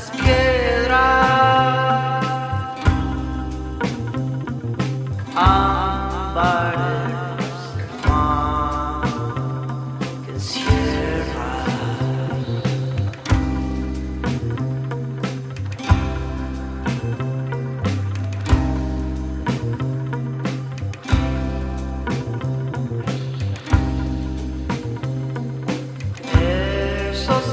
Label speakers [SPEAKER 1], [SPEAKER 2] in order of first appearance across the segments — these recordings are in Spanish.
[SPEAKER 1] Las piedras, ámbares del mar que encierra. Esos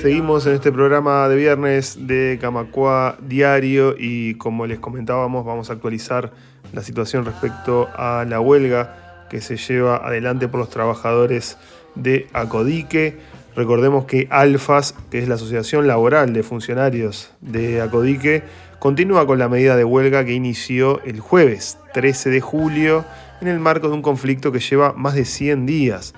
[SPEAKER 2] Seguimos en este programa de viernes de Camacua Diario y como les comentábamos vamos a actualizar la situación respecto a la huelga que se lleva adelante por los trabajadores de Acodique. Recordemos que Alfas, que es la Asociación Laboral de Funcionarios de Acodique, continúa con la medida de huelga que inició el jueves 13 de julio en el marco de un conflicto que lleva más de 100 días.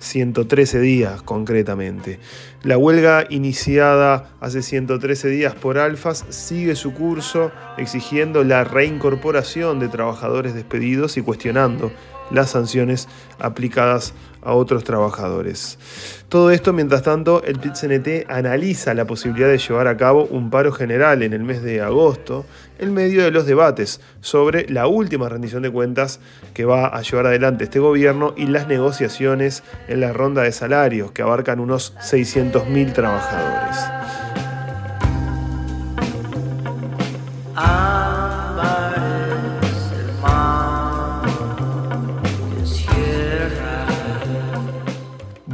[SPEAKER 2] 113 días concretamente. La huelga iniciada hace 113 días por Alfas sigue su curso exigiendo la reincorporación de trabajadores despedidos y cuestionando las sanciones aplicadas a otros trabajadores. Todo esto, mientras tanto, el PIT-CNT analiza la posibilidad de llevar a cabo un paro general en el mes de agosto en medio de los debates sobre la última rendición de cuentas que va a llevar adelante este gobierno y las negociaciones en la ronda de salarios que abarcan unos 600.000 trabajadores.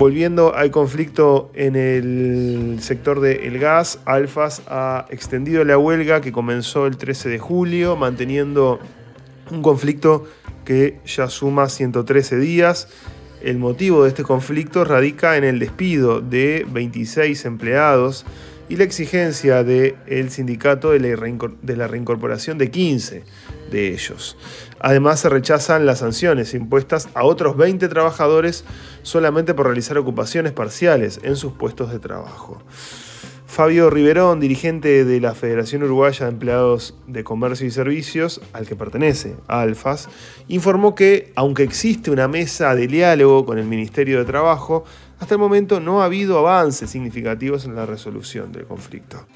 [SPEAKER 2] Volviendo al conflicto en el sector del gas, Alfas ha extendido la huelga que comenzó el 13 de julio, manteniendo un conflicto que ya suma 113 días. El motivo de este conflicto radica en el despido de 26 empleados y la exigencia del sindicato de reincor- de la reincorporación de 15 de ellos. Además, se rechazan las sanciones impuestas a otros 20 trabajadores solamente por realizar ocupaciones parciales en sus puestos de trabajo. Fabio Riverón, dirigente de la Federación Uruguaya de Empleados de Comercio y Servicios, al que pertenece Alfas, informó que, aunque existe una mesa de diálogo con el Ministerio de Trabajo, hasta el momento no ha habido avances significativos en la resolución del conflicto.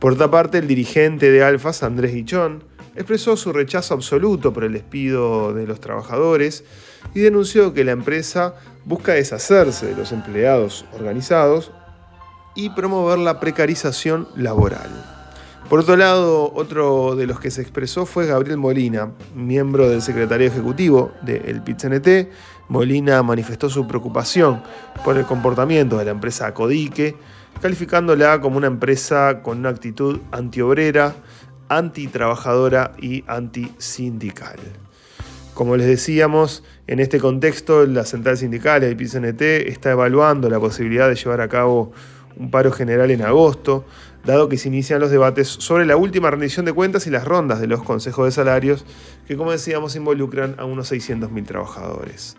[SPEAKER 2] Por otra parte, el dirigente de Alfas, Andrés Guichón, expresó su rechazo absoluto por el despido de los trabajadores y denunció que la empresa busca deshacerse de los empleados organizados y promover la precarización laboral. Por otro lado, otro de los que se expresó fue Gabriel Molina, miembro del secretario ejecutivo del PITCNT. Molina manifestó su preocupación por el comportamiento de la empresa Codique, calificándola como una empresa con una actitud antiobrera, antitrabajadora y antisindical. Como les decíamos, en este contexto la central sindical del PCNT está evaluando la posibilidad de llevar a cabo un paro general en agosto, dado que se inician los debates sobre la última rendición de cuentas y las rondas de los consejos de salarios, que como decíamos involucran a unos 600.000 trabajadores.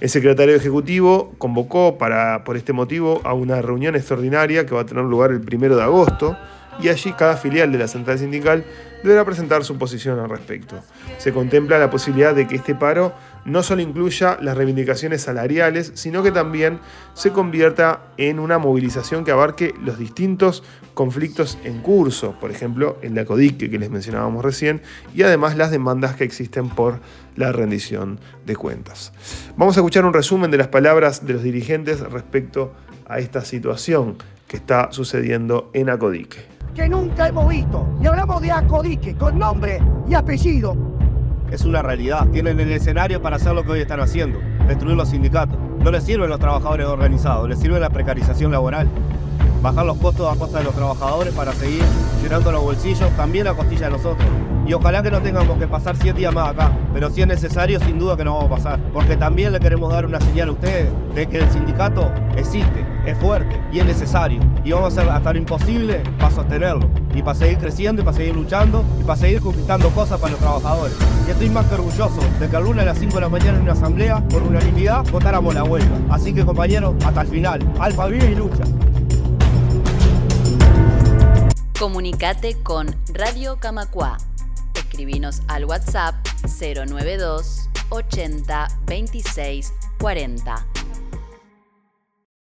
[SPEAKER 2] El secretario ejecutivo convocó para, por este motivo a una reunión extraordinaria que va a tener lugar el primero de agosto y allí cada filial de la central sindical deberá presentar su posición al respecto. Se contempla la posibilidad de que este paro no solo incluya las reivindicaciones salariales, sino que también se convierta en una movilización que abarque los distintos conflictos en curso, por ejemplo, el de Acodique que les mencionábamos recién, y además las demandas que existen por la rendición de cuentas. Vamos a escuchar un resumen de las palabras de los dirigentes respecto a esta situación que está sucediendo en Acodique.
[SPEAKER 3] que nunca hemos visto. Y hablamos de Acodique, con nombre y apellido.
[SPEAKER 4] Es una realidad. Tienen el escenario para hacer lo que hoy están haciendo, destruir los sindicatos. No les sirven los trabajadores organizados, les sirve la precarización laboral. bajar los costos a costa de los trabajadores para seguir llenando los bolsillos, también a costilla de nosotros. Y ojalá que no tengamos que pasar siete días más acá, pero si es necesario, sin duda que no vamos a pasar, porque también le queremos dar una señal a ustedes de que el sindicato existe, es fuerte y es necesario. Y vamos a hacer hasta lo imposible para sostenerlo, y para seguir creciendo, y para seguir luchando, y para seguir conquistando cosas para los trabajadores. Y estoy más que orgulloso de que el lunes a las 5 de la mañana en una asamblea, por unanimidad, votáramos la huelga. Así que compañeros, hasta el final. Alfa vive y lucha.
[SPEAKER 5] Comunicate con Radio Camacua. Escribinos al WhatsApp 092 80 26 40.